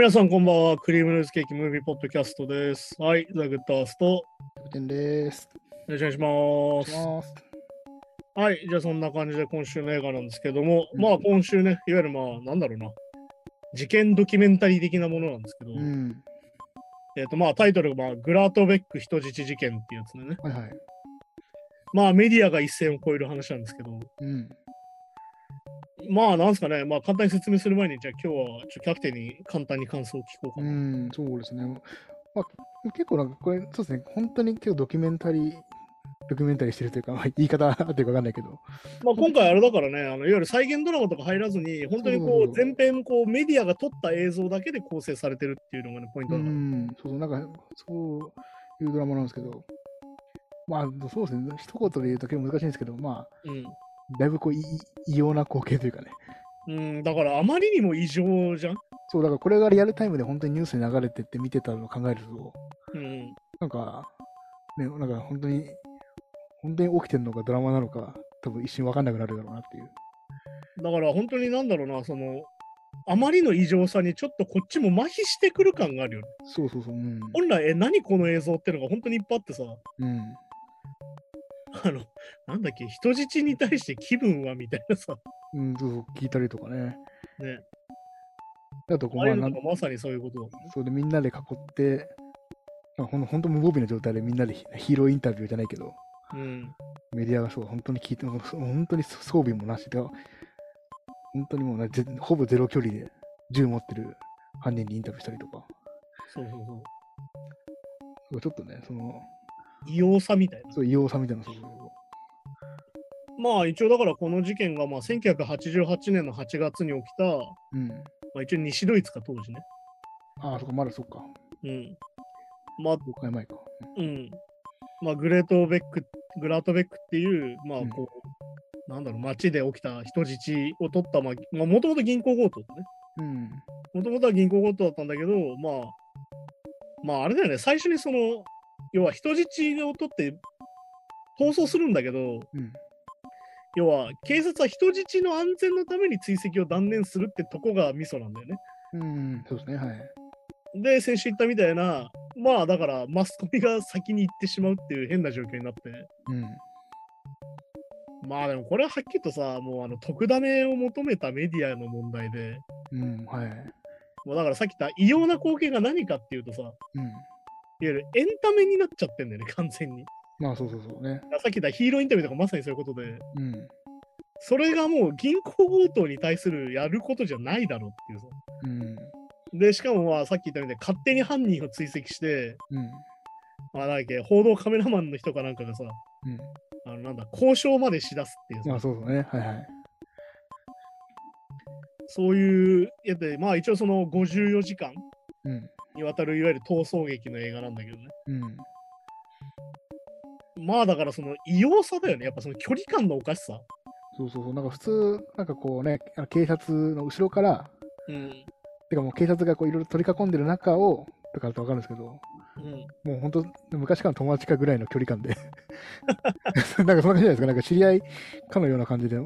皆さん、こんばんは。クリームルーズケーキムービーポッドキャストです。はい、ザ・グッドアースト、よキャプテンです。ろしくお願いしま。ますす。はい、じゃあそんな感じで今週の映画なんですけども、うんまあ今週ね、いわゆるまあ、なんだろうな、事件ドキュメンタリー的なものなんですけど、うん。えっ、とまあタイトルが、まあ、グラートベック人質事件っていうやつでね、はいはい。まあメディアが一線を越える話なんですけど、うん。まあなんですかね、まあ簡単に説明する前に、じゃあ今日はキャプテンに簡単に感想を聞こうかうな。ん、そうですね。まあ、結構なんかこれ、そうですね。本当に結構ドキュメンタリー、ドキュメンタリーしてるというか、まあ言い方合 ってるかわかんないけど。まあ、今回あれだからね、あのいわゆる再現ドラマとか入らずに、本当にこそう全編こうメディアが撮った映像だけで構成されてるっていうのがね、ポイントうだから。ん、そうそう、なんか、そういうドラマなんですけど、まあ、そうですね。一言で言うと結構難しいんですけど、まあ、だいぶこう、い異様な光景というかね。うん、うん、だからあまりにも異常じゃん。そう、だからこれがリアルタイムで本当にニュースに流れてって見てたのを考えると、うん、なんか、ね、なんか本当に、本当に起きてるのかドラマなのか、多分一瞬わかんなくなるだろうなっていう。だから本当になんだろうな、その、あまりの異常さにちょっとこっちも麻痺してくる感があるよね。そうそうそう。うん。本来、え、何この映像ってのが本当にいっぱいあってさ、うん。あの、なんだっけ、人質に対して気分はみたいなさ、うん、そう聞いたりとかね。ね、あとこなんのがまさにそういうことだもんね。そうでみんなで囲って、まあ、ほんほんと無防備な状態でみんなでヒヒーローインタビューじゃないけど、うん。メディアがそう、本当に聞いて、本当に装備もなしで、本当にもうなぜほぼゼロ距離で銃持ってる犯人にインタビューしたりとか、そうそうそう。そうちょっとね、その、異様さみたいな。そう異様さみたいな、そうまあ一応だからこの事件がまあ1988年の8月に起きた、うん。まあ、一応西ドイツか当時ね。ああ、そっか、まだそっか。うん。まあ、5回前か。うん。まあグレートベック、グラートベックっていう、まあうんこう、なんだろう、街で起きた人質を取った、まあ、もともと銀行強盗ね。うん。もともとは銀行強盗だったんだけど、まあ、まああれだよね、最初にその、要は人質を取って逃走するんだけど、うん。要は警察は人質の安全のために追跡を断念するってとこがミソなんだよね。うん、そうですね、はい。で、先週言ったみたいな、まあだからマスコミが先に行ってしまうっていう変な状況になって、うん。まあでもこれははっきりとさ、もうあの特ダネを求めたメディアの問題で、うん、はい。もうだからさっき言った異様な光景が何かっていうとさ、いわうん。ゆるエンタメになっちゃってんだよね、完全に。まあ、そうそうそうね。さっき言ったヒーローインタビューとかまさにそういうことで、うん。それがもう銀行強盗に対するやることじゃないだろうっていうさ。うん。で、しかもまあさっき言ったみたいに勝手に犯人を追跡して、うん。まあなんだっけ、報道カメラマンの人かなんかがさ、うん。あのなんだ、交渉までしだすっていうさまあ、そうそうね。はいはい。そういうやつで、まあ一応その54時間うん。にわたるいわゆる逃走劇の映画なんだけどね。うん。まあだからその異様さだよね。やっぱその距離感のおかしさ。そうそうそう。なんか普通、なんかこうね、あの警察の後ろから、うん。てかもう警察がこういろいろ取り囲んでる中を、とかだとわかるんですけど、うん。もう本当、昔からの友達かぐらいの距離感で、なんかそんな感じじゃないですか。なんか知り合いかのような感じで、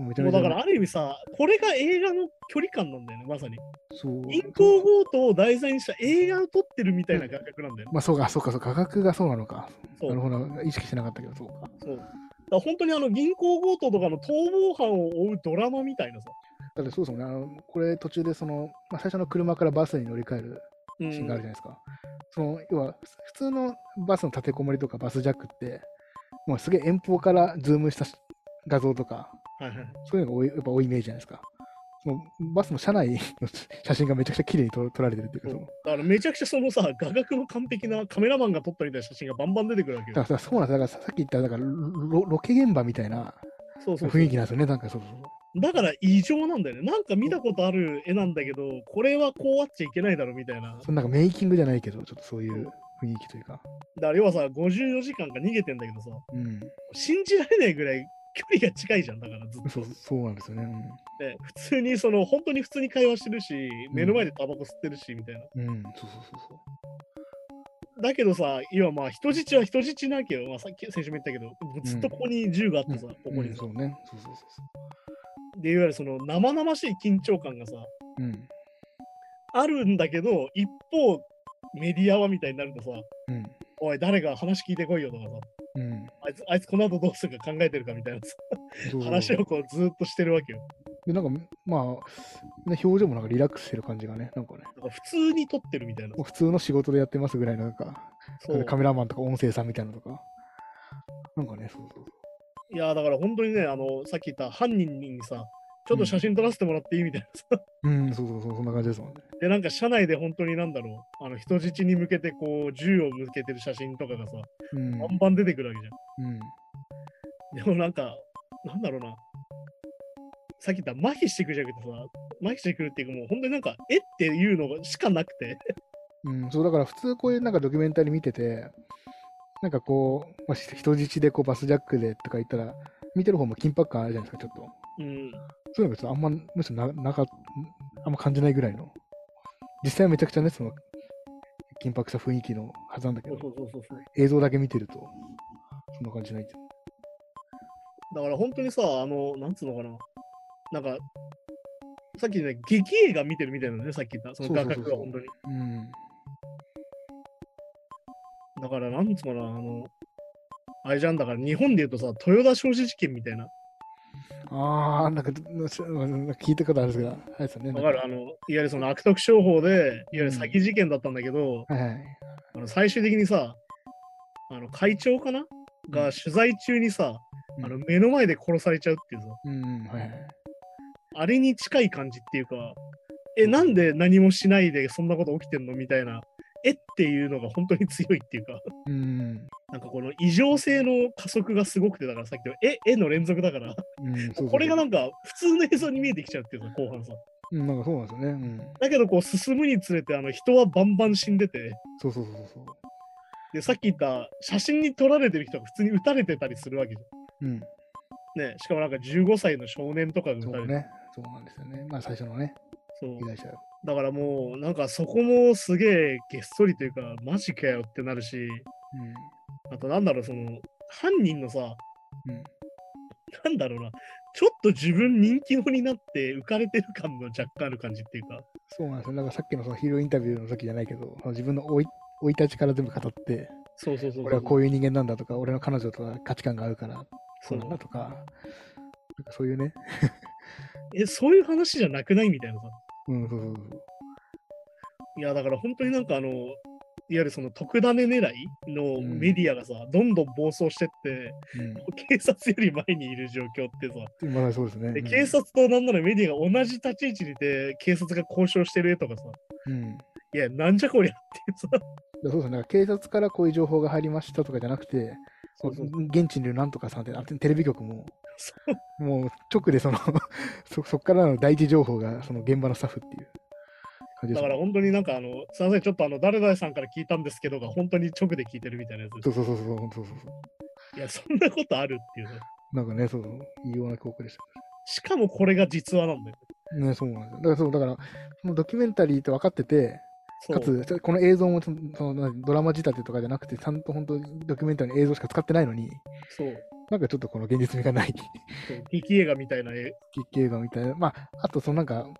もうだからある意味さ、これが映画の距離感なんだよね、まさに。そう。銀行強盗を題材にした映画を撮ってるみたいな感覚なんだよね。まあそうか、そうか、そうか、価格がそうなのか。そう。なるほど、意識してなかったけど、そうか。そうだ本当にあの銀行強盗とかの逃亡犯を追うドラマみたいなさ。だってそうですもんね、あのこれ途中でその、まあ、最初の車からバスに乗り換えるうんシーンがあるじゃないですか。その要は普通のバスの立てこもりとかバスジャックって、もうすげえ遠方からズームしたし画像とか、はいはい。そういうのが多いやっぱ多いイメージじゃないですか。そのバスの車内の 写真がめちゃくちゃ綺麗に撮撮られてるっていうか、そうそのだからめちゃくちゃそのさ、画角の完璧なカメラマンが撮ったみたいな写真がバンバン出てくるわけよ。だからそうなんですだからさっき言っただからロロケ現場みたいなそうそうそう雰囲気なんですよね、なんかそうそうそう。だから異常なんだよね。なんか見たことある絵なんだけど、これはこうあっちゃいけないだろみたいな。そのなんかメイキングじゃないけど、ちょっとそういう雰囲気というか。だから要はさ、54時間か逃げてんだけどさ、うん。信じられないぐらい距離が近いじゃん、だからずっと。そうそうなんですよね。で普通にその、本当に普通に会話してるし、目の前でタバコ吸ってるし、みたいな。うん。うん、そうそうそうそう。だけどさ、要はまあ人質は人質なわけよ。まあ、さっき先週も言ったけど、ずっとここに銃があってさ、ここにそうね。そうそうそうそで、いわゆるその生々しい緊張感がさ、う。うん。あるんだけど、一方、メディアはみたいになるとさ、うん。おい、誰か話聞いてこいよとかさ、うん。あいつ、あいつこの後どうするか考えてるかみたいな話をこうずーっとしてるわけよ。で、なんか、まあ、ね、表情もなんかリラックスしてる感じがね、なんかね、だから普通に撮ってるみたいな。普通の仕事でやってますぐらいの、なんか、カメラマンとか音声さんみたいなのとか、なんかね、そうそういや、だから本当にね、あの、さっき言った犯人にさ、ちょっと写真撮らせてもらっていいみたいなさ。うん、そうそうそう、そんな感じですもんね。で、なんか車内で本当になんだろう、あの人質に向けてこう銃を向けてる写真とかがさ、うん。バンバン出てくるわけじゃん。うん。でもなんか、なんだろうな。さっき言った麻痺してくるじゃなくてさ、麻痺してくるっていうかもう本当になんか、えっていうのしかなくて。うん、そうだから普通こういうなんかドキュメンタリー見てて、なんかこう、まあ、人質でこうバスジャックでとか言ったら、見てる方も緊迫感あるじゃないですか、ちょっと。うん。そういうの別にあんま、むしろななかあんま感じないぐらいの。実際はめちゃくちゃね、その、緊迫した雰囲気のはずなんだけどそうそ、うそうそう。映像だけ見てると、そんな感じないって。だから本当にさ、あの、なんつうのかな。なんか、さっきね、劇映画見てるみたいなのね、さっき言った。その画角が本当に。うん。だから、なんつうのかな、あの、あれじゃんだから日本で言うとさ、豊田商事事件みたいな。あー、なんか、聞いたことあるんですけど、あれですよね。わかる。あの、いわゆるその悪徳商法で、いわゆる詐欺事件だったんだけど、はいはい。あの最終的にさ、あの会長かな？が取材中にさ、うん。あの目の前で殺されちゃうっていうさ、うん、はいはい。あれに近い感じっていうか、え、なんで何もしないでそんなこと起きてんの？みたいな、えっていうのが本当に強いっていうか、うん。なんかこの異常性の加速がすごくて、だからさっきのえ、えの連続だから、これがなんか普通の映像に見えてきちゃうっていうさ、後半さ。うん、なんかそうなんですよね。うん。だけどこう進むにつれてあの人はバンバン死んでて、そうそうそうそう。で、さっき言った写真に撮られてる人が普通に撃たれてたりするわけじうん。ゃん。ね、しかもなんか15歳の少年とかが撃たれてそうね。そうなんですよね。まあ最初のね、そう被害者。だからもう、なんかそこもすげえげっそりというか、マジかよってなるし、うん。あとなんだろう、その、犯人のさ、うん。なんだろうな、ちょっと自分人気者になって浮かれてる感も若干ある感じっていうか、そうなんですよ。なんかさっきのそのヒーローインタビューの時じゃないけど、その自分の生い生い立ちから全部語って、そうそうそうそう。俺はこういう人間なんだとか、俺の彼女とは価値観が合うから、そうなんだとか、なんかそういうね、え、そういう話じゃなくないみたいなさ。うん、そうそうそう。いや、だから本当になんかあの、いわゆるその特ダネ狙いのうんメディアがさ、どんどん暴走してって、うん警察より前にいる状況ってさ、まだそうですね。うんで警察となんならメディアが同じ立ち位置にいて、警察が交渉してる絵とかさ、うん。いや、なんじゃこりゃってさ、だそうですね。警察からこういう情報が入りましたとかじゃなくて、そうそう現地にいるなんとかさんって、あテレビ局も、もう直でその そ、そこからの第一情報がその現場のスタッフっていう感じでだから本当になんかあの、すいません、ちょっとあの、誰々さんから聞いたんですけどが、本当に直で聞いてるみたいなやつそうそうそうそうそうそうそう。いや、そんなことあるっていうさ。なんかね、そうそう、異様な効果でししかもこれが実話なんだよ。た。ね、そうなんですよ。だからそう、だから、そのドキュメンタリーって分かってて、かつ、この映像もそのそのドラマ仕立てとかじゃなくて、ちゃんと本当にドキュメンタリーの映像しか使ってないのに、そう。なんかちょっとこの現実味がない劇 映画みたいな絵。劇映画みたいな。まあ、あとそのなんか、ま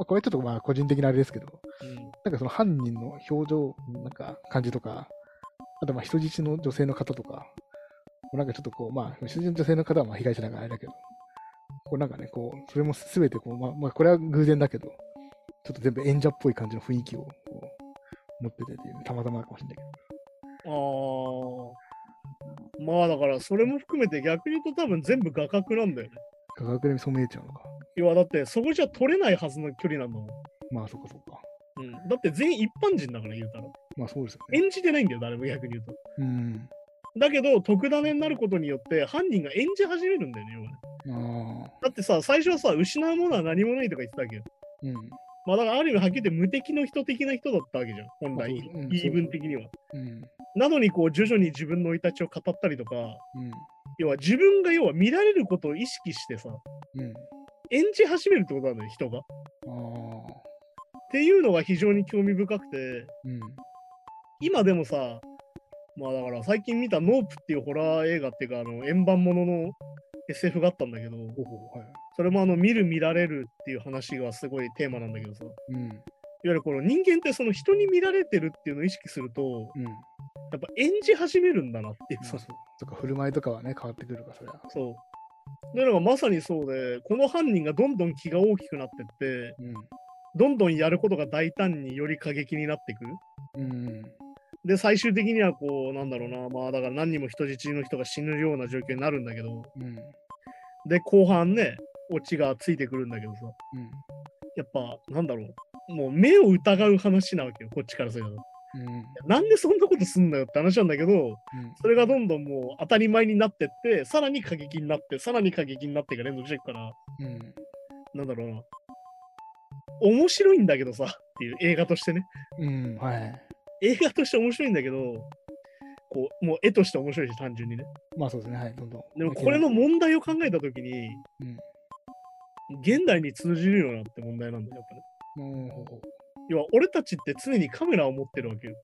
あこれちょっとまあ個人的なあれですけど、うん。なんかその犯人の表情、なんか感じとか、あとまあ人質の女性の方とか、なんかちょっとこう、まあ、人質の女性の方はまあ被害者だからあれだけど、こうなんかね、こう、それもすべてこう、まあ、まあ、これは偶然だけど、ちょっと全部演者っぽい感じの雰囲気を持っててっていう、たまたまかもしれないけど。ああ。まあだからそれも含めて逆に言うと多分全部画角なんだよね。画角でそう見えちゃうのか。要はだってそこじゃ撮れないはずの距離なんだもん。まあ、そっかそっか。うん、だって全員一般人だから言うたら。まあそうですよね。演じてないんだよ、誰も逆に言うと。うん。だけど、特ダネになることによって犯人が演じ始めるんだよね、要はね。ああ。だってさ、最初はさ、失うものは何もないとか言ってたわけど。うん。まあだからある意味はっきり言って無敵の人的な人だったわけじゃん、本来、まあそううん言い分的には。うん。なのにこう徐々に自分の生い立ちを語ったりとか、うん。要は自分が要は見られることを意識してさ、うん。演じ始めるってことなんだよ、人が。っ。ていうのが非常に興味深くて、うん。今でもさ、まあだから最近見たノープっていうホラー映画っていうか、あの円盤ものの SF があったんだけど、はい。それもあの見る見られるっていう話がすごいテーマなんだけどさ、うん。ゆるこの人間ってその人に見られてるっていうのを意識すると、うん。やっぱ演じ始めるんだなっていう。まあそうとか、振る舞いとかはね、変わってくるから、それは。そう。で、なんかまさにそうで、この犯人がどんどん気が大きくなってって、うん。どんどんやることが大胆により過激になっていく。うん。で、最終的にはこう、なんだろうな、まあだから何人も人質の人が死ぬような状況になるんだけど、うん。で、後半ね、オチがついてくるんだけどさ、うん。やっぱ、なんだろう、もう目を疑う話なわけよ、こっちからすると。うん。なんでそんなことすんのよって話なんだけど、それがどんどんもう当たり前になってって、さらに過激になって、さらに過激になってが連続していくから、うん。なんだろうな。面白いんだけどさ、っていう映画としてね。うん。はい。映画として面白いんだけど、こう、もう絵として面白いし、単純にね。まあそうですね。はい。どんどん。でもこれの問題を考えたときに、うん現代に通じるよなって問題なんだよ、やっぱね。要は、俺たちって常にカメラを持ってるわけよ。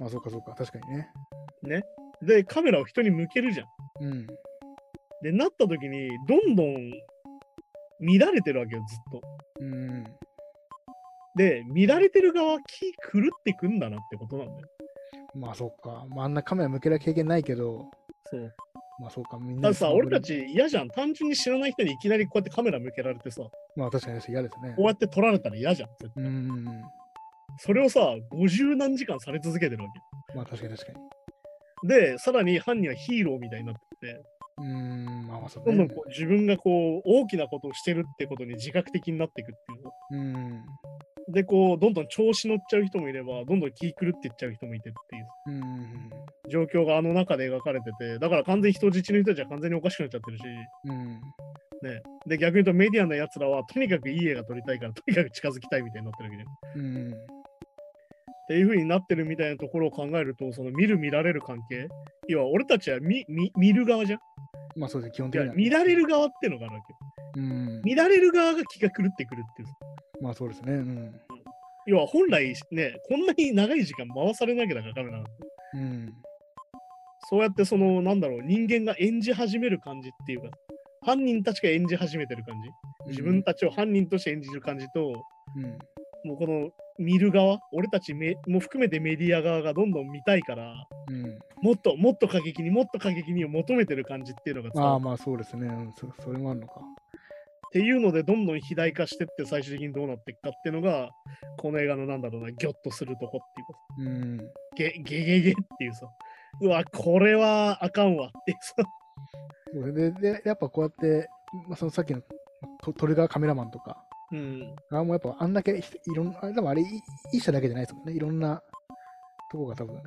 まあそうかそうか。確かにね。ね。で、カメラを人に向けるじゃん。うん。で、なったときに、どんどん見られてるわけよ、ずっと。うん。で、見られてる側、気狂ってくんだなってことなんだよ。まあそうか。まああんなカメラ向ける経験ないけど、そう。まあそうか。みんなたださ、俺たち嫌じゃん。単純に知らない人にいきなりこうやってカメラ向けられてさ、こまあ確かに嫌ですねう。やって撮られたら嫌じゃん。絶対うん。それをさ、50何時間され続けてるわまあ確かに確かに。け。で、さらに犯人はヒーローみたいになってて、うん。まあまあそうどんどんね。こう自分がこう大きなことをしてるってことに自覚的になっていくっていうの。うん。で、こう、どんどん調子乗っちゃう人もいれば、どんどん気狂っていっちゃう人もいてっていううん。状況があの中で描かれてて、だから完全に人質の人たちは完全におかしくなっちゃってるし、うん。ね。で、逆に言うとメディアのやつらは、とにかくいい映画撮りたいから、とにかく近づきたいみたいになってるわけで。うん。っていう風になってるみたいなところを考えると、その見る見られる関係、要は俺たちは見見見る側じゃん。まあそうですね。基本い的には。や見られる側ってのがあるわけよ。うん。見られる側が気が狂ってくるっていう。まあそうですね。うん。要は本来ね、こんなに長い時間回されなきゃだからカメラなんてうん。そうやってその、なんだろう、人間が演じ始める感じっていうか、犯人たちが演じ始めてる感じ。自分たちを犯人として演じる感じと、うん。もうこの見る側、俺たちめも含めてメディア側がどんどん見たいから、うん。もっともっと過激にもっと過激にを求めてる感じっていうのがああまあそうですね。うんそそれもあるのか。っていうのでどんどん肥大化してって最終的にどうなっていくかっていうのがこの映画のなんだろうなギョッとするとこっていうかうん。ゲゲゲゲっていうさうわこれはあかんわっていうさでで、やっぱこうやって、まあ、そのさっきのトトルガーカメラマンとか、うんあもうやっぱあんだけいいろんな、あでもあれい一社だけじゃないですもんね。いろんなとこが多分。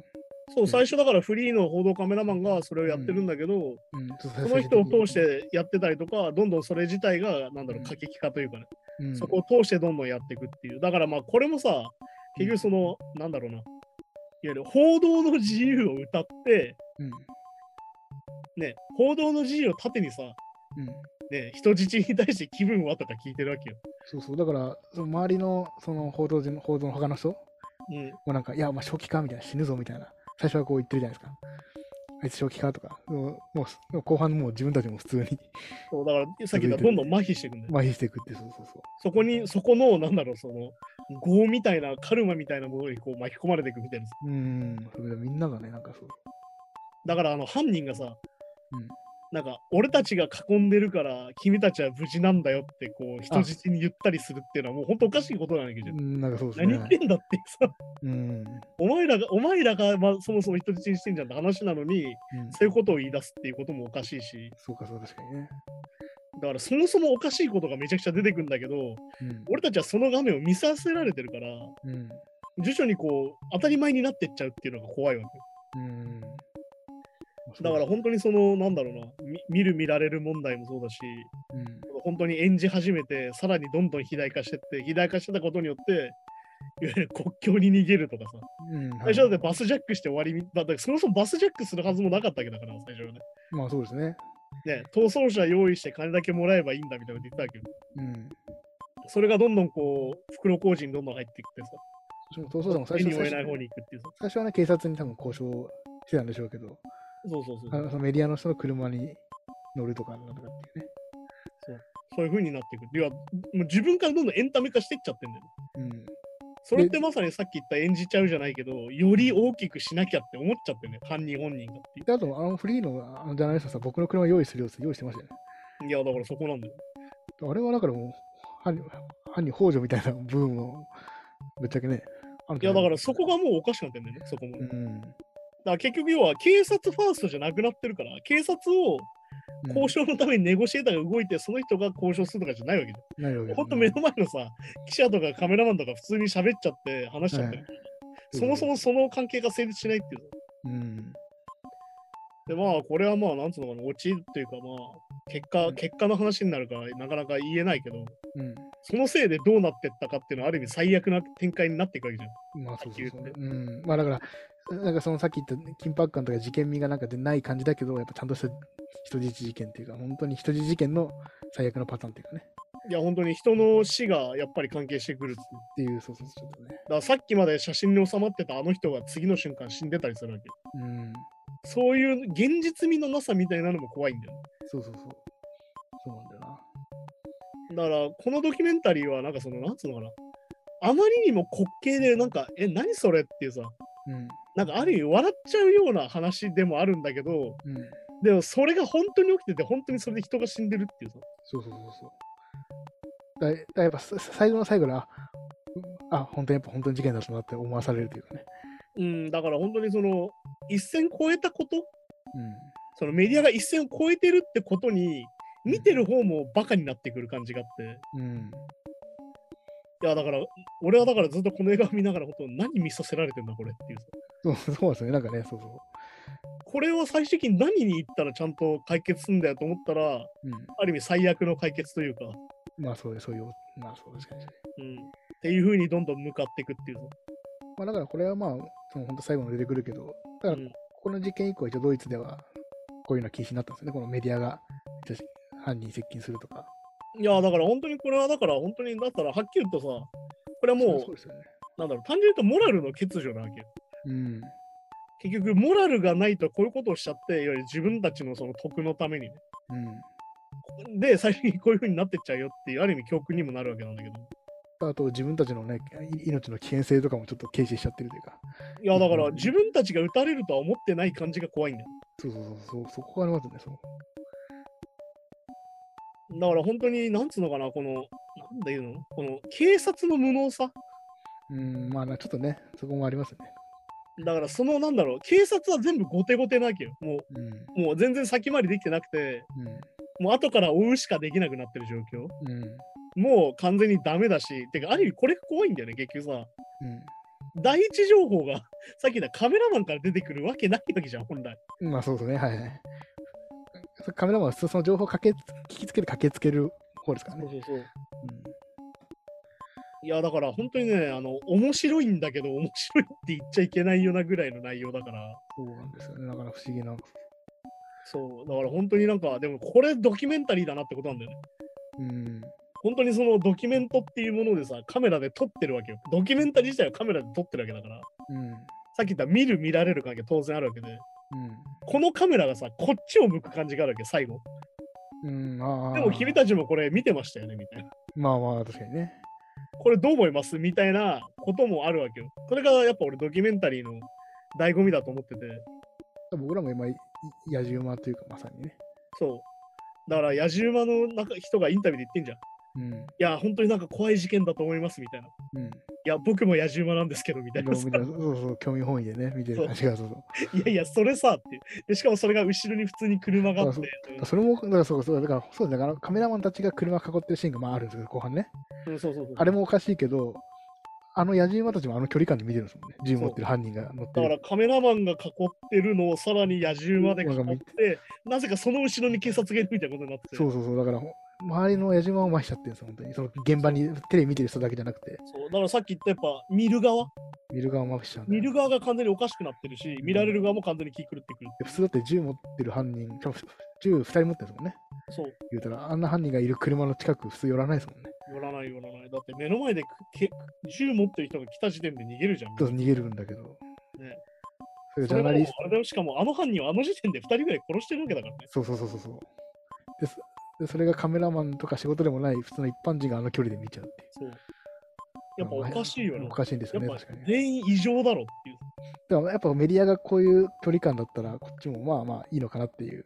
そう最初だからフリーの報道カメラマンがそれをやってるんだけど、うん、その人を通し、てやってたりとかどんどんそれ自体がなんだろううん過激化というかね、うん、そこを通してどんどんやっていくっていうだからまあこれもさ結局その、なんだろうないわゆる報道の自由を歌ってうん。ね報道の自由を盾にさうん。ね、人質に対して気分はとか聞いてるわけよ。そうそう。だから、その周りのその報道陣報道の他の人もうん、うなんか、いや、まあ正気かみたいな、死ぬぞみたいな。最初はこう言ってるじゃないですか。あいつ正気かとか。もう、もう後半もう自分たちも普通にそうだからさっき言ったどんどん麻痺していくんだよ。麻痺していくって、そうそうそう。そこに、そこの、なんだろう、その、業みたいな、カルマみたいなものにこう巻き込まれていくみたいな。うん。それでみんながね、なんかそう。だから、あの、犯人がさ、うんなんか、俺たちが囲んでるから、君たちは無事なんだよって、こう、人質に言ったりするっていうのは、もう本当おかしいことなんだけど、うん、なんかそうですね。何言ってんだってさ、うん。お前らが、お前らが、まあ、そもそも人質にしてんじゃんって話なのに、うん、そういうことを言い出すっていうこともおかしいし、そうか、そう確かにね。だからそもそもおかしいことがめちゃくちゃ出てくるんだけど、うん。俺たちはその画面を見させられてるから、うん。徐々にこう、当たり前になってっちゃうっていうのが怖いわけ。うん。だから本当にその、なんだろうな、み見る見られる問題もそうだし、うん。本当に演じ始めて、さらにどんどん肥大化してって、肥大化してたことによって、いわゆる国境に逃げるとかさ、うん。最初だってバスジャックして終わりみ、だってそもそもバスジャックするはずもなかったわけだから、最初はね。まあそうですね。ね、逃走者用意して金だけもらえばいいんだみたいなこと言ってたわけど、うん。それがどんどんこう、袋小路にどんどん入っていってさ、逃走者も最初最初手に負えない方に行くっていうさ。最初はね、警察に多分交渉してたんでしょうけど、そうそうそう。そのメディアの人の車に乗るとかなんとかっていうね。そういう風になっていく。要は、もう自分からどんどんエンタメ化していっちゃってんだよね。うん。それってまさにさっき言った演じちゃうじゃないけど、より大きくしなきゃって思っちゃってね、犯人本人がっていであと、あのフリーのあのジャーナリストさ、僕の車用意するよって用意してましたよね。う。いや、だからそこなんだよ。あれはだからもう、犯人、犯人幇助みたいな部分も、ぶっちゃけね。いや、だからそこがもうおかしくなってんだよね、そこも。うん。ら結局要は警察ファーストじゃなくなってるから、警察をうん交渉のためにネゴシエーターが動いて、その人が交渉するとかじゃないわけじゃん。ないわほんと目の前のさ、記者とかカメラマンとか普通に喋っちゃって話しちゃってる、そもそもその関係が成立しないっていう。うん。で、まあ、これはまあ、なんつうのかな、落ちっていうか、まあ、結果、うん結果の話になるから、なかなか言えないけど、うん。そのせいでどうなってったかっていうのは、ある意味最悪な展開になっていくわけじゃん。まあそうそうそうはっき。うん。まあだから、なんかそのさっき言った緊迫感とか事件味がなんかでない感じだけど、やっぱちゃんとした人質事件っていうか、本当に人質事件の最悪のパターンっていうかね。いや、本当に人の死がやっぱり関係してくるっていう。そうそう、ね。だからさっきまで写真に収まってたあの人が次の瞬間死んでたりするわけよ。うん。そういう現実味のなさみたいなのも怖いんだよね。そうそうそう。そうなんだよな。だから、このドキュメンタリーは、なんかその、なんつうのかな。あまりにも滑稽で、なんか、え、何それっていうさ、うん。なんかある意味笑っちゃうような話でもあるんだけど、うん。でもそれが本当に起きてて、本当にそれで人が死んでるっていうさ。そうそうそうそう。だだやっぱさ最後の最後で、あ、本当にやっぱ本当に事件だったなって思わされるというかね。うん、だから本当にその、一線越えたこと、うん。そのメディアが一線を越えてるってことに、見てる方もバカになってくる感じがあって。うん。いや、だから、俺はだからずっとこの映画を見ながら、本当何見させられてんだ、これっていうさ。そう そうですね。なんかね、そうそこれを最終的に何に言ったらちゃんと解決するんだよと思ったら、う。うん。ある意味最悪の解決というか、まあそういう、そういう、まあそうですかね。うん、っていう風にどんどん向かっていくっていうさ。まあだからこれはまあ、その本当最後に出てくるけど、だからうんこの事件以降、一応ドイツではこういうのは禁止になったんですよね。このメディアが犯人に接近するとか。いや、だから本当にこれは、だから本当に、だったらはっきり言うとさ、これはもうそう、ですよね。なんだろう、単純に言うとモラルの欠如なわけよ。うん。結局、モラルがないとこういうことをしちゃって、いわゆる自分たちのその得のためにね。うん。で、最終的にこういう風になってっちゃうよっていう、ある意味教訓にもなるわけなんだけど。あと自分たちのね、い命の危険性とかもちょっと軽視しちゃってるというか。いや、だからうん自分たちが撃たれるとは思ってない感じが怖いんだよ。そうそうそうそう、そこがありますね。そうだから本当に、なんつうのかな、この、なんだいうの？この警察の無能さ？うん、まあなちょっとね、そこもありますね。だからその、なんだろう、警察は全部後手後手なわけよ。もうん。う、もう全然先回りできてなくて、もう後から追うしかできなくなってる状況。うん。うん。もう完全にダメだし、てか、ある意味これが怖いんだよね、結局さ。第一情報が、さっき言ったカメラマンから出てくるわけないわけじゃん、本来。うん。まあそうですね、はいはい。カメラマンは普通その情報をかけ聞きつけて駆けつける方ですからね。そうそうそう。いや、だから本当にね、あの、面白いんだけど、面白いって言っちゃいけないようなぐらいの内容だから。そうなんですよね。だから不思議な。そう、だから本当になんか、でもこれドキュメンタリーだなってことなんだよね。うん。本当にそのドキュメントっていうものでさ、カメラで撮ってるわけよ。ドキュメンタリー自体はカメラで撮ってるわけだから、うん。さっき言った見る見られる関係当然あるわけで、うん。このカメラがさ、こっちを向く感じがあるわけ、最後。うん、ああ。でも君たちもこれ見てましたよね、みたいな。まあまあ、確かにね。これどう思います？みたいなこともあるわけよ。それがやっぱ俺ドキュメンタリーの醍醐味だと思ってて、僕らも今、い野じ馬というか、まさにね。そう。だから、野じ馬の中人がインタビューで言ってんじゃん。いうん。や、本当になんか怖い事件だと思いますみたいな。いうん。や、僕も野じ馬なんですけど、みたいな。そうそう、興味本位でね、見てる感じが、そうそう。いやいや、それさって。で、しかもそれが後ろに普通に車があって。それも、だからそうそう、だから、そうだから、カメラマンたちが車囲ってるシーンがまああるんですけど、後半ね。うん、そうそうそう。あれもおかしいけど、あの野じ馬たちもあの距離感で見てるんですもんね。銃持ってる犯人が乗ってる。だからカメラマンが囲ってるのをさらに野じ馬で囲って、なぜかその後ろに警察がいるみたいなことになってて。そうそうそう、だから、ほ周りの野じ馬を麻痺しちゃってるんですよ、本当に。その現場にテレビ見てる人だけじゃなくて、そうだからさっき言ったやっぱ見る側？見る側も麻痺しちゃうんだよ見る側が完全におかしくなってるし、見られる側も完全に気狂ってくる。で普通だって銃持ってる犯人、銃2人持ってるんですもんね。そう。言うたら、あんな犯人がいる車の近く普通寄らないですもんね。寄らない寄らない。だって目の前でけ銃持ってる人が来た時点で逃げるじゃん。ちょっと逃げるんだけど。ねそれジャーナリストしかもあの犯人はあの時点で2人ぐらい殺してるわけだからね。そうそうそうそうそうでそで。それがカメラマンとか仕事でもない普通の一般人があの距離で見ちゃうっていう。そう。いやっぱおかしいよねお。かしいんですよね、確かに。全員異常だろっていう。だからやっぱメディアがこういう距離感だったら、こっちもまあまあいいのかなっていう、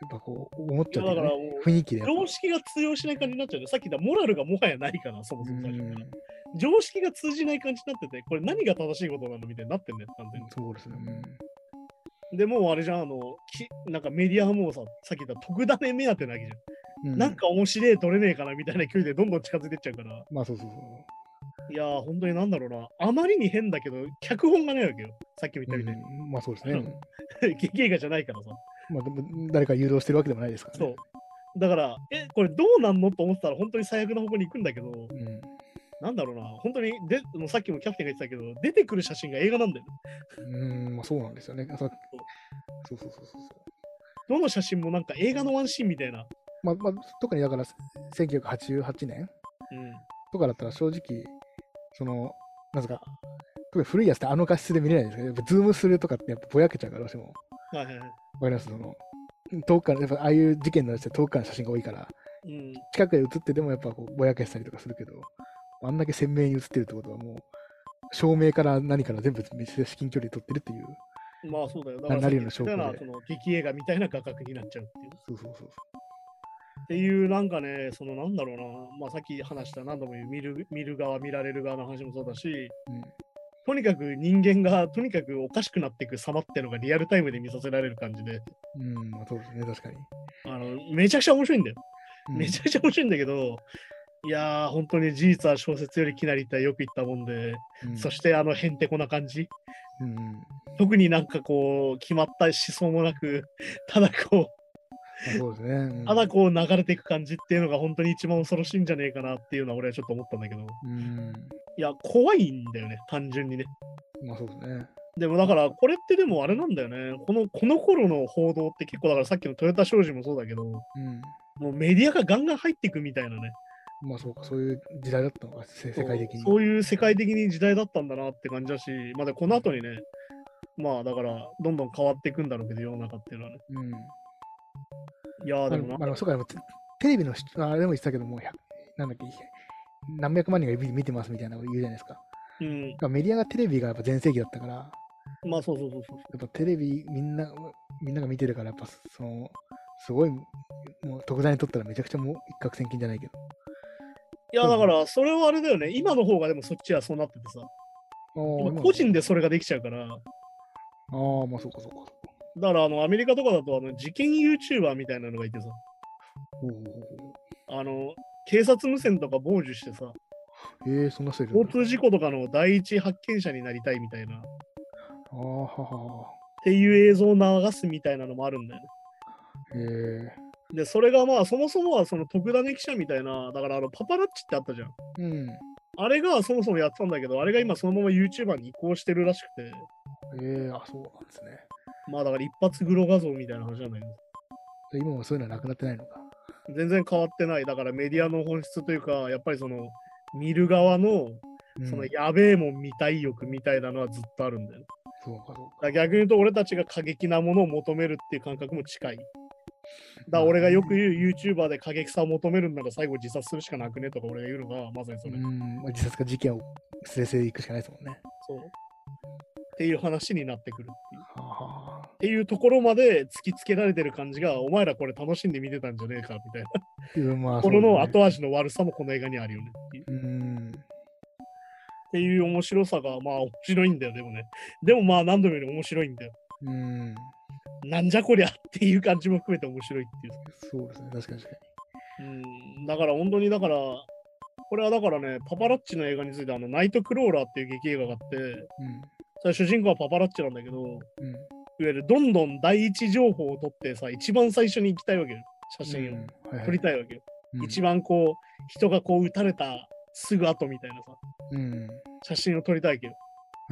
やっぱこう思っちゃう、ね、だから雰囲気で。常識が通用しない感じになっちゃうね。さっき言ったモラルがもはやないから、そもそも最初からうん常識が通じない感じになってて、これ何が正しいことなのみたいになってんだよ、完全に。そうですね。うんでもうあれじゃん、あの、きなんかメディアもさ、さっき言った特ダネ目当てなわけじゃん。うんなんか面白い撮れねえかなみたいな距離でどんどん近づいてっちゃうから。まあそうそうそう。いやー、本当になんだろうな。あまりに変だけど、脚本がないわけよ。さっきも言ったみたいに。うんまあそうですね。うん劇映画じゃないからさ。まあでも誰か誘導してるわけでもないですからそね。う。だから、え、これどうなんのと思ってたら本当に最悪な方向に行くんだけど、うん。なんだろうな。本当にで、もうさっきもキャプテンが言ってたけど、出てくる写真が映画なんだよね。うん、まあそうなんですよね。さそうそうそうそうそう。どの写真もなんか映画のワンシーンみたいな。まあまあ、特にだから1988年うん。とかだったら正直、その、なんですか、特に古いやつってあの画質で見れないんですけど、やっぱズームするとかってやっぱぼやけちゃうから、どうしても。はいはいはい。わかります？その、遠くから、やっぱああいう事件のやつって遠くからの写真が多いから、うん。近くで写っててもやっぱこうぼやけしたりとかするけど、あんだけ鮮明に写ってるってことはもう、照明から何から全部至近距離で撮ってるっていう。まあそうだよ。だからなるような証拠でその劇映画みたいな画角になっちゃうっていう。そうそうそうっていうなんかね、そのなんだろうな、まあさっき話した何度も言う見る見る側、見られる側の話もそうだし、そう。うんとにかく人間がとにかくおかしくなっていく様ってのがリアルタイムで見させられる感じで、うん、まあそうですね、確かに。あのめちゃくちゃ面白いんだよ。うんめちゃくちゃ面白いんだけど、いやー、本当に事実は小説よりきなりってよく言ったもんで、うんそしてあのへんてこな感じ、うん特になんかこう、決まった思想もなく、ただこう、まあそうですね。うんただこう流れていく感じっていうのが本当に一番恐ろしいんじゃねえかなっていうのは俺はちょっと思ったんだけど、うん。いや、怖いんだよね、単純にね。まあそうですね。でもだから、これってでもあれなんだよね。このこの頃の報道って結構だからさっきのトヨタ商事もそうだけど、もうん。うメディアがガンガン入っていくみたいなね。まあそうか、そういう時代だったのか、せ世界的に。そうそういう世界的に時代だったんだなって感じだし、まあでこの後にね、まあだから、どんどん変わっていくんだろうけど、世の中っていうのはね。うん。いやでもあ、そうか、でもテテレビのしあれでも言ってたけども、100なんだっけ、何百万人が見見てますみたいなのを言うじゃないですか。うんメディアがテレビがやっぱ全盛期だったから、やまあそうそうそうそう。っぱテレビみんな、みんなが見てるから、やっぱその、すごい、もう特大にとったらめちゃくちゃもう一攫千金じゃないけど。いやだから、それはあれだよね。今の方がでもそっちはそうなっててさ、個人でそれができちゃうから、ああ、まあそうかそうか。だからあのアメリカとかだとあの事件 YouTuber みたいなのがいてさ、あの警察無線とか傍受してさ、えー、そんな交通事故とかの第一発見者になりたいみたいな、っああ、ははは。ていう映像を流すみたいなのもあるんだよね。えで、それがまあそもそもはその特ダネ記者みたいな、だからあのパパラッチってあったじゃん。ー、うん。あれがそもそもやってたんだけど、あれが今そのまま YouTuber に移行してるらしくて、えー、あ、そうなんですね。まあだから一発グロ画像みたいな話なんだけど、で今もそういうのはなくなってないのか。全然変わってない。だからメディアの本質というか、やっぱりその見る側のうんそのやべえもん見たい欲みたいなのはずっとあるんだよね。そうか、そうか。逆に言うと俺たちが過激なものを求めるっていう感覚も近い。だから俺がよく言う YouTuber で過激さを求めるんなら最後自殺するしかなくねとか俺が言うのがまさにそれ。うん、まあ、自殺か事件をすれすれ行くしかないですもんね。そう。っていう話になってくるっていう。はあはあっていうところまで突きつけられてる感じが、お前らこれ楽しんで見てたんじゃねえかみたいな。うんまあ、の後味の悪さもこの映画にあるよねっていう。うん。っていう面白さが、まあ面白いんだよ、でもね。でもまあ何度もように面白いんだよ。うん。なんじゃこりゃっていう感じも含めて面白いっていう。そうですね、確かに確かうん、だから本当にだから、これはだからね、パパラッチの映画について、あの、ナイトクローラーっていう劇映画があって、に。それ主人公はパパラッチなんだけど、うん。うん。ゆるどんどん第一情報を撮ってさ、一番最初に行きたいわけよ。写真を、撮りたいわけよ。うん一番こう、人がこう撃たれたすぐ後みたいなさ、うん。写真を撮りたいわけど。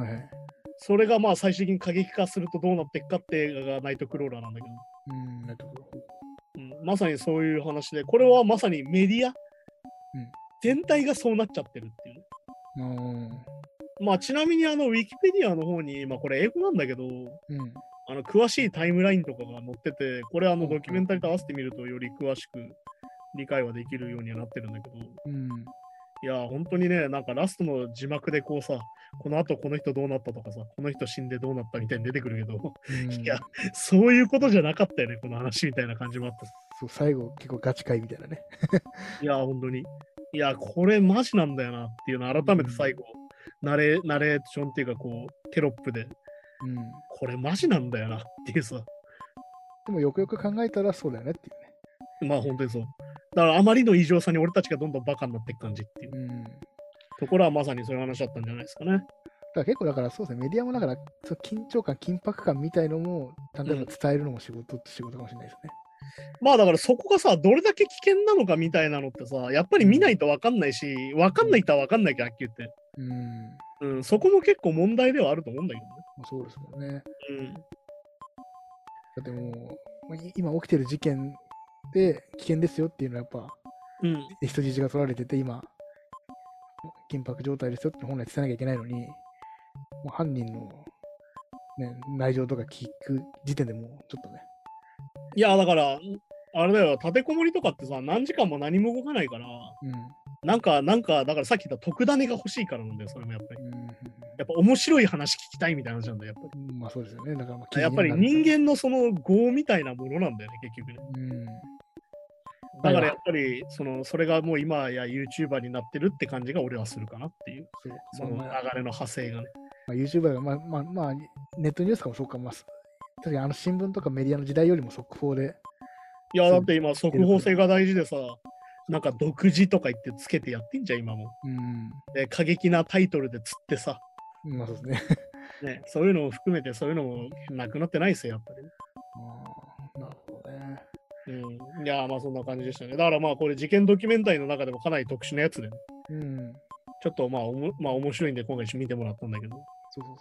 はいはい。それがまあ最終的に過激化するとどうなっていくかって映画がナイトクローラーなんだけど、うん。うん、まさにそういう話で、これはまさにメディア、全体がそうなっちゃってるっていう。うん。まあちなみにあのウィキペディアの方に、まあこれ英語なんだけど、うん。あの詳しいタイムラインとかが載ってて、これあのうんドキュメンタリーと合わせてみるとより詳しく理解はできるようにはなってるんだけど、うん。いや、本当にね、なんかラストの字幕でこうさ、この後この人どうなったとかさ、この人死んでどうなったみたいに出てくるけど、うんいや、そういうことじゃなかったよね、この話みたいな感じもあった。そう最後、結構ガチ会みたいなね。いや、本当に。いや、これマジなんだよなっていうのを改めて最後、ナレナレーションっていうか、こう、テロップで、うん。これマジなんだよなっていうさ、でもよくよく考えたらそうだよねっていうね。まあ本当にそう。だからあまりの異常さに俺たちがどんどんバカになっていく感じっていううん。だところはまさにそういう話だったんじゃないですかね。から結構だからそうですね、メディアもだからそう緊張感、緊迫感みたいのも、例えば伝えるのも仕事って仕事かもしれないですね。まあだからそこがさ、どれだけ危険なのかみたいなのってさ、やっぱり見ないと分かんないし、分かんない人は分かんないけど、はっきり言って。うん。うん、そこも結構問題ではあると思うんだけどね。まあそうですもんね。うん。だってもう、今起きてる事件で危険ですよっていうのはやっぱ、うん。人質が取られてて、今、緊迫状態ですよって本来伝えなきゃいけないのに、もう犯人の、ね、内情とか聞く時点でもうちょっとね、いや、だから、あれだよ、立てこもりとかってさ、何時間も何も動かないから、なんか、なんか、だからさっき言った特ダネが欲しいからなんだよ、それもやっぱり。やっぱ面白い話聞きたいみたいな話なんだよ、やっぱり。うんまあそうですよね。だからまあやっぱり人間のその業みたいなものなんだよね、結局ね。うん。だからやっぱり、その、それがもう今や YouTuber になってるって感じが俺はするかなっていう、その流れの派生がね。まあ、YouTuber が、まあまあまあ、ネットニュースとかもそうかも、まあ、確かにあの新聞とかメディアの時代よりも速報で、いや、だって今、速報性が大事でさ、なんか独自とか言ってつけてやってんじゃん、今も。うん、で、過激なタイトルで釣ってさ、まあそうですね。ね、そういうのも含めて、そういうのもなくなってないですよ、やっぱりね。ああ、なるほどね。うん。いや、まあそんな感じでしたね。だからまあこれ事件ドキュメンタリーの中でもかなり特殊なやつで、うん、ちょっとまあおも、まあ面白いんで今回一緒に見てもらったんだけど、そうそう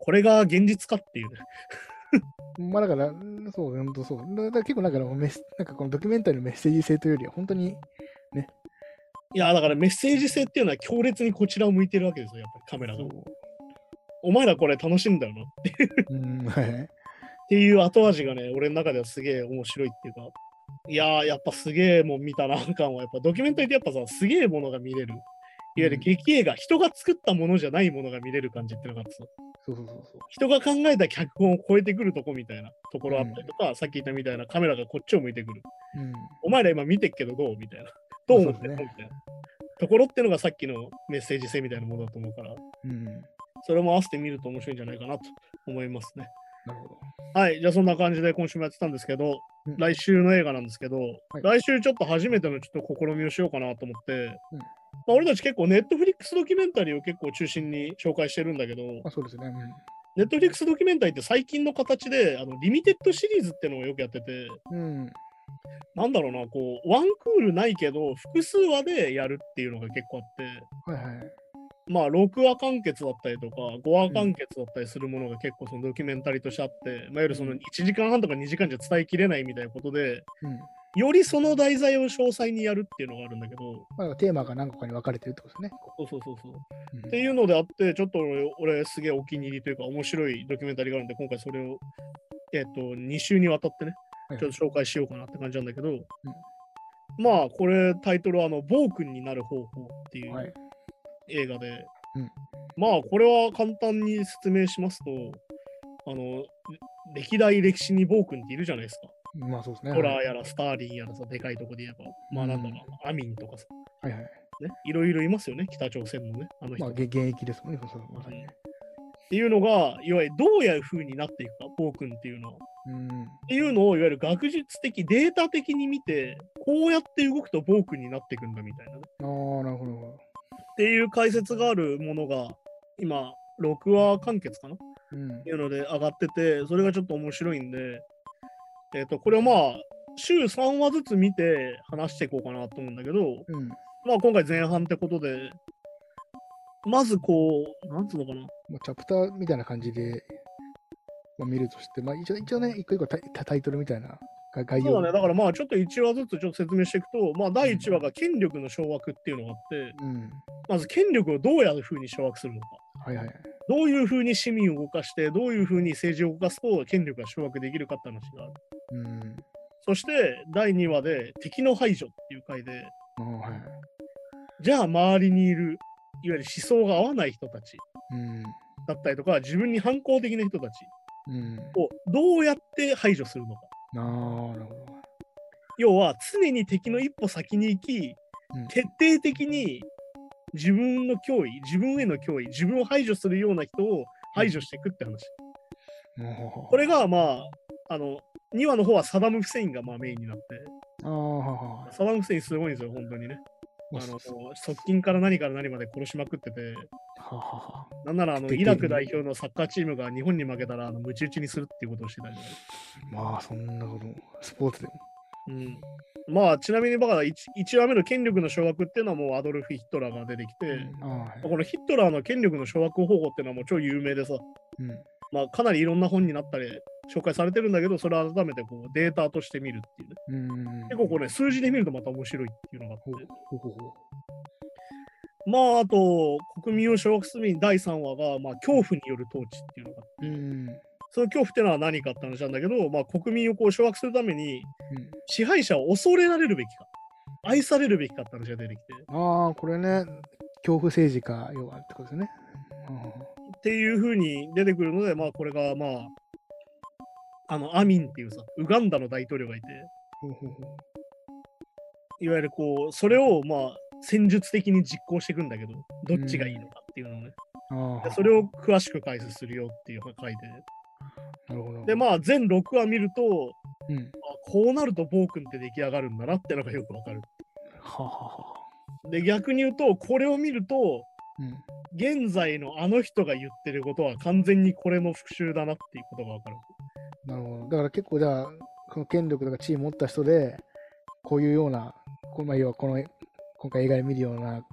これが現実かっていう ね。そう。まあだから、うんそう、本当そう。だだから結構なんかメス、なんかこのドキュメンタリーのメッセージ性というよりは、本当に、いや、だからメッセージ性っていうのは強烈にこちらを向いてるわけですよ、やっぱりカメラがそう。。お前らこれ楽しいんだよなってうん、はい。っていう後味がね、俺の中ではすげえ面白いっていうか、いやー、やっぱすげえもん見たな感は、やっぱドキュメンタリーってやっぱさ、すげえものが見れる。いわゆる劇映画、人が作ったものじゃないものが見れる感じっていうのがあってさ、そうそうそうそう。人が考えた脚本を超えてくるとこみたいなところあったりとか、さっき言ったみたいなカメラがこっちを向いてくる。うん。お前ら今見てっけどどう？みたいな。どう思ってんの？そうみたいな。ところっていうのがさっきのメッセージ性みたいなものだと思うから、うん。それも合わせて見ると面白いんじゃないかなと思いますね。なるほど。はい、じゃあそんな感じで今週もやってたんですけど、うん来週の映画なんですけど、い来週ちょっと初めてのちょっと試みをしようかなと思って、うんまあ、俺たち結構ネットフリックスドキュメンタリーを結構中心に紹介してるんだけど、まあそうですね。ネットフリックスドキュメンタリーって最近の形であのリミテッドシリーズっていうのをよくやってて、うん。うん。なんだろうな、こう、ワンクールないけど、複数話でやるっていうのが結構あって、はいはい。まあ、6話完結だったりとか、5話完結だったりするものが結構そのドキュメンタリーとしてあって、まあ、いわゆるその1時間半とか2時間じゃ伝えきれないみたいなことで、うん。よりその題材を詳細にやるっていうのがあるんだけど、まあテーマが何個かに分かれてるってことですね。そうそうそうそう。うんっていうのであって、ちょっと俺、俺すげえお気に入りというか、面白いドキュメンタリーがあるんで、今回それを、えっ、と、2週にわたってね、はいちょっと紹介しようかなって感じなんだけど、まあ、これ、タイトルは、あの、暴君になる方法っていはいう映画で、うんまあ、これは簡単に説明しますと、あの、歴代歴史に暴君っているじゃないですか。まあそうですね。ホラーやらスターリンやらさ、でかいとこで言えば、まあなんだろう、アミンとかさ、はいはい。ね、いろいろいますよね、北朝鮮のね、あの人。まあげ現役ですもんね、そうまさにね。っていうのが、いわゆるどういう風になっていくか、暴君っていうのは。っうん。ていうのを、いわゆる学術的、データ的に見て、こうやって動くと暴君になっていくんだみたいなね。ああ、なるほど。っていう解説があるものが、今、6話完結かな？っうんて。いうので上がってて、それがちょっと面白いんで、えっ、と、これをまあ、週3話ずつ見て話していこうかなと思うんだけど、うん。まあ今回前半ってことで、まずこう、なんつうのかな？まあ、チャプターみたいな感じで、まあ、見るとして、まあ、一応一応ね、一個一個タイタイトルみたいなが概要そうだね、だからまあちょっと1話ずつちょっと説明していくと、まあ第1話が権力の掌握っていうのがあって、うん。まず権力をどういうふうに掌握するのか。はいはい。どういうふうに市民を動かして、どういうふうに政治を動かすと権力が掌握できるかって話がある。うん。そして第2話で敵の排除っていう回で、はいはい。じゃあ周りにいる、いわゆる思想が合わない人たちうん。だったりとか、自分に反抗的な人たちうん。をどうやって排除するのか。なるほど。要は常に敵の一歩先に行き、うん徹底的に自分の脅威、自分への脅威、自分を排除するような人を排除していくって話。ここれがまあ、あの、2話の方はサダム・フセインがまあメインになって、サダム・フセインすごいんですよ、本当にね。あのは側近から何から何まで殺しまくってて、なんならあのイラク代表のサッカーチームが日本に負けたらあのムチ打ちにするっていうことをしてたりとか。まあ、そんなこと、スポーツでも。うんまあちなみにだから 1, 1話目の権力の掌握っていうのはもうアドルフ・ヒットラーが出てきて、ああ、はいこのヒットラーの権力の掌握方法っていうのはもう超有名でさ、うん。まあ、かなりいろんな本になったり紹介されてるんだけど、それを改めてこうデータとして見るっていうね。うん。結構こうね、数字で見るとまた面白いっていうのがあってまあ、あと、国民を掌握するに第3話が、まあ、恐怖による統治っていうのがあって、う。うん。その恐怖っていうのは何かって話なんだけど、まあ、国民をこう掌握するために、うん。支配者を恐れられるべきか、愛されるべきかって話が出てきて、ああ、これね、恐怖政治家、要はってことですね。っていう風に出てくるので、まあ、これが、まあ、あの、アミンっていうさ、ウガンダの大統領がいて、ほうほうほう。いわゆるこう、それを、まあ、戦術的に実行していくんだけど、どっちがいいのかっていうのをね、ああ、でそれを詳しく解説するよっていう書いて、なるほど。で、まあ、全6話見ると、うん。あこうなると暴君って出来上がるんだなってのがよくわかる。ははは。で、逆に言うと、これを見ると、うん。現在のあの人が言ってることは完全にこれの復讐だなっていうことがわかる。なるほど。だから結構じゃあ、この権力とか地位持った人で、こういうような、こまあ、要はこの、今回映画で見るような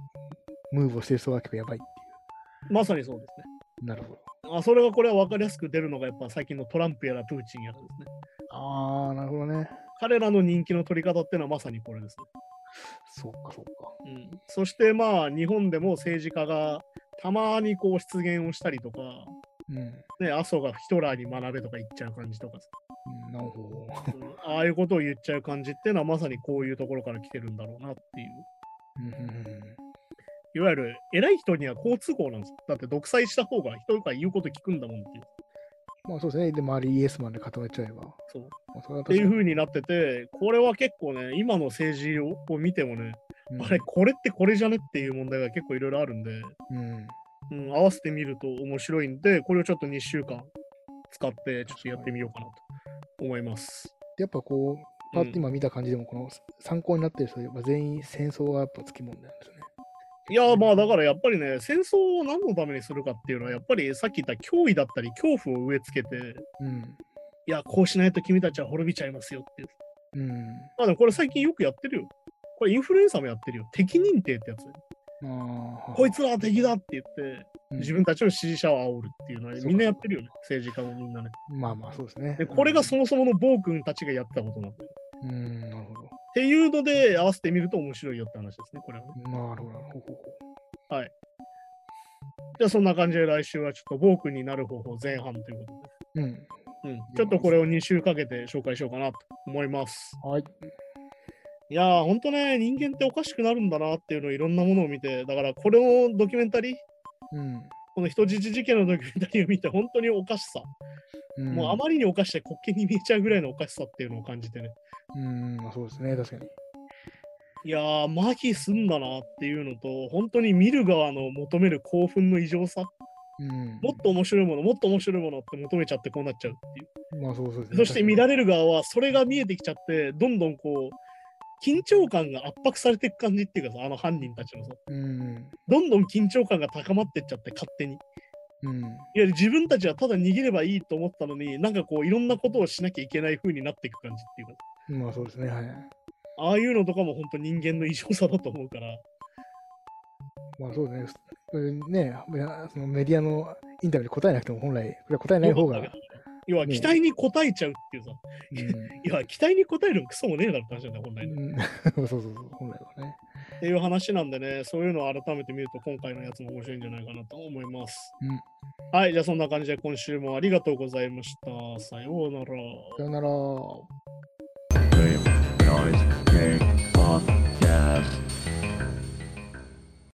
ムーブをしてる人が結構やばいっていまさにそうですね。う。なるほど。あそれがこれは分かりやすく出るのがやっぱ最近のトランプやらプーチンやらですね。ああ、なるほどね。彼らの人気の取り方っていうのはまさにこれですね。そうか、そうか。うん、そしてまあ日本でも政治家がたまにこう出現をしたりとか、うん。ね、麻生がヒトラーに学べとか言っちゃう感じとかさ、うん、なるほど。うんああいうことを言っちゃう感じっていうのはまさにこういうところから来てるんだろうなっていう。うんうんうんいわゆる偉い人には好都合なんですよ。だって独裁した方が人が言うこと聞くんだもんっていう。まあそうですね。で、周りイエスマンで固めちゃえば。そうまあ、それはっていう確かになってて、これは結構ね、今の政治をを見てもね、うんあれ、これってこれじゃねっていう問題が結構いろいろあるんで、うん。うん、合わせてみると面白いんで、これをちょっと2週間使ってちょっとやってみようかなと思います。やっぱこう、パッと今見た感じでも、この参考になってる人は全員戦争がやっぱつきもんなんですよね。いや、まあだからやっぱりね、戦争を何のためにするかっていうのは、やっぱりさっき言った脅威だったり恐怖を植え付けて、うん。いや、こうしないと君たちは滅びちゃいますよっていう。うん。まあでもこれ最近よくやってるよ。これインフルエンサーもやってるよ。敵認定ってやつ。こいつらは敵だって言って、うん自分たちの支持者を煽るっていうのはみんなやってるよね。政治家もみんなね。まあまあそうですね。で、これがそもそもの暴君たちがやってたことなんだよ。うん、なるほど。っていうので合わせてみると面白いよって話ですね、これはね。なるほど。ほうほうほじゃあそんな感じで来週はちょっと暴君になる方法前半ということう。うん。で。うん。ちょっとこれを2週かけて紹介しようかなと思います。はい。いやー、ほんとね、人間っておかしくなるんだなっていうのをいろんなものを見て、だからこれのドキュメンタリー、うん。この人質事件のドキュメンタリーを見て、本当におかしさ、うん、もうあまりにおかしで滑稽に見えちゃうぐらいのおかしさっていうのを感じてね。うん、まあそうですね。確かに。いやー、麻痺すんだなっていうのと、本当に見る側の求める興奮の異常さ、うん。もっと面白いもの、もっと面白いものって求めちゃってこうなっちゃうっていう。まあそうそうですね。そして見られる側は、それが見えてきちゃって、どんどんこう、緊張感が圧迫されていく感じっていうかさ、あの犯人たちのさ、うん。どんどん緊張感が高まってっちゃって、勝手に。いうん。わゆる自分たちはただ逃げればいいと思ったのに、なんかこう、いろんなことをしなきゃいけない風になっていく感じっていうか、まあそうですね。はい。ああいうのとかも本当人間の異常さだと思うから、まあそうですね。ね、いやそのメディアのインタビューで答えなくても本来、これは答えない方が。要は期待に応えちゃうっていうさ、ね、いや、期待に応えるのクソもねえだろって話なんだ、本来ね。そうそうそう、本来はね。っていう話なんでね、そういうのを改めて見ると、今回のやつも面白いんじゃないかなと思います。うん、はい、じゃあそんな感じで今週もありがとうございました。さようなら。さようなら。